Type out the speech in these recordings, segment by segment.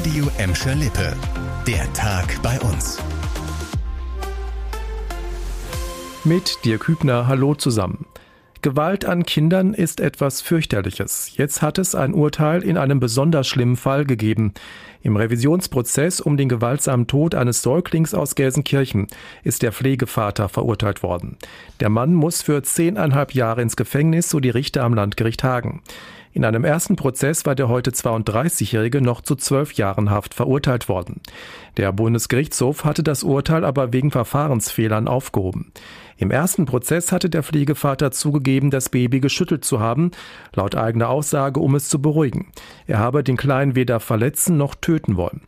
Radio Emscher Lippe. Der Tag bei uns. Mit Dirk Hübner, hallo zusammen. Gewalt an Kindern ist etwas fürchterliches. Jetzt hat es ein Urteil in einem besonders schlimmen Fall gegeben. Im Revisionsprozess um den gewaltsamen Tod eines Säuglings aus Gelsenkirchen ist der Pflegevater verurteilt worden. Der Mann muss für zehneinhalb Jahre ins Gefängnis, so die Richter am Landgericht Hagen. In einem ersten Prozess war der heute 32-Jährige noch zu zwölf Jahren Haft verurteilt worden. Der Bundesgerichtshof hatte das Urteil aber wegen Verfahrensfehlern aufgehoben. Im ersten Prozess hatte der Pflegevater zugegeben, das Baby geschüttelt zu haben, laut eigener Aussage, um es zu beruhigen. Er habe den Kleinen weder verletzen noch töten wollen.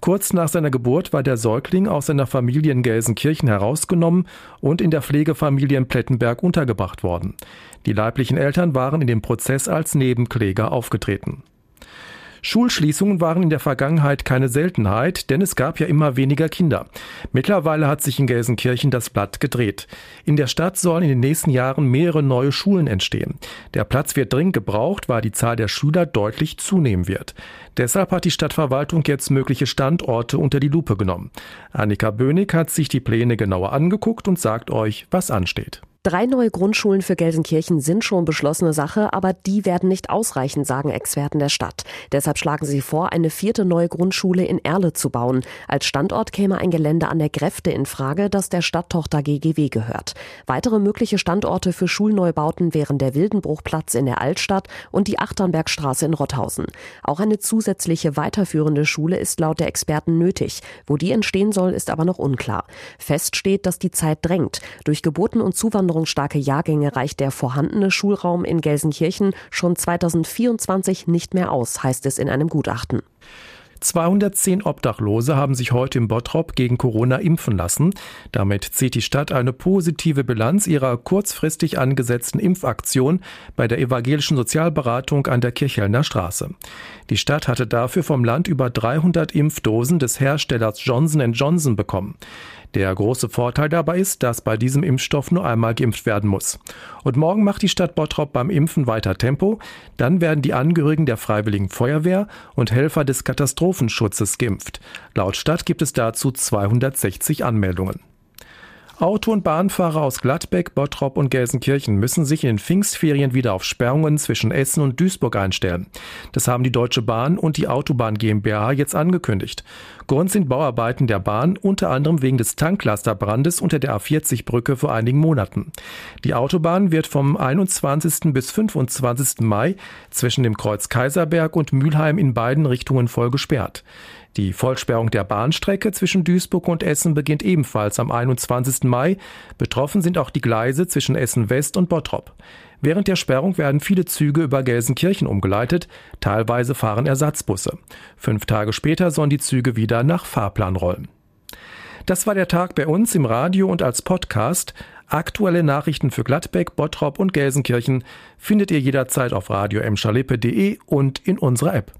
Kurz nach seiner Geburt war der Säugling aus seiner Familie in Gelsenkirchen herausgenommen und in der Pflegefamilie in Plettenberg untergebracht worden. Die leiblichen Eltern waren in dem Prozess als Nebenkläger aufgetreten. Schulschließungen waren in der Vergangenheit keine Seltenheit, denn es gab ja immer weniger Kinder. Mittlerweile hat sich in Gelsenkirchen das Blatt gedreht. In der Stadt sollen in den nächsten Jahren mehrere neue Schulen entstehen. Der Platz wird dringend gebraucht, weil die Zahl der Schüler deutlich zunehmen wird. Deshalb hat die Stadtverwaltung jetzt mögliche Standorte unter die Lupe genommen. Annika Bönig hat sich die Pläne genauer angeguckt und sagt euch, was ansteht. Drei neue Grundschulen für Gelsenkirchen sind schon beschlossene Sache, aber die werden nicht ausreichen, sagen Experten der Stadt. Deshalb schlagen sie vor, eine vierte neue Grundschule in Erle zu bauen. Als Standort käme ein Gelände an der Gräfte in Frage, das der Stadttochter GGW gehört. Weitere mögliche Standorte für Schulneubauten wären der Wildenbruchplatz in der Altstadt und die Achternbergstraße in Rotthausen. Auch eine zusätzliche weiterführende Schule ist laut der Experten nötig. Wo die entstehen soll, ist aber noch unklar. Fest steht, dass die Zeit drängt. Durch Geburten und Zuwanderung einwanderungsstarke Jahrgänge reicht der vorhandene Schulraum in Gelsenkirchen schon 2024 nicht mehr aus, heißt es in einem Gutachten. 210 Obdachlose haben sich heute im Bottrop gegen Corona impfen lassen. Damit zieht die Stadt eine positive Bilanz ihrer kurzfristig angesetzten Impfaktion bei der evangelischen Sozialberatung an der Kirchhellner Straße. Die Stadt hatte dafür vom Land über 300 Impfdosen des Herstellers Johnson Johnson bekommen. Der große Vorteil dabei ist, dass bei diesem Impfstoff nur einmal geimpft werden muss. Und morgen macht die Stadt Bottrop beim Impfen weiter Tempo. Dann werden die Angehörigen der Freiwilligen Feuerwehr und Helfer des Katastrophenschutzes geimpft. Laut Stadt gibt es dazu 260 Anmeldungen. Auto- und Bahnfahrer aus Gladbeck, Bottrop und Gelsenkirchen müssen sich in den Pfingstferien wieder auf Sperrungen zwischen Essen und Duisburg einstellen. Das haben die Deutsche Bahn und die Autobahn GmbH jetzt angekündigt. Grund sind Bauarbeiten der Bahn, unter anderem wegen des Tanklasterbrandes unter der A40-Brücke vor einigen Monaten. Die Autobahn wird vom 21. bis 25. Mai zwischen dem Kreuz Kaiserberg und Mülheim in beiden Richtungen voll gesperrt. Die Vollsperrung der Bahnstrecke zwischen Duisburg und Essen beginnt ebenfalls am 21. Mai. Betroffen sind auch die Gleise zwischen Essen West und Bottrop. Während der Sperrung werden viele Züge über Gelsenkirchen umgeleitet, teilweise fahren Ersatzbusse. Fünf Tage später sollen die Züge wieder nach Fahrplan rollen. Das war der Tag bei uns im Radio und als Podcast. Aktuelle Nachrichten für Gladbeck, Bottrop und Gelsenkirchen findet ihr jederzeit auf radio und in unserer App.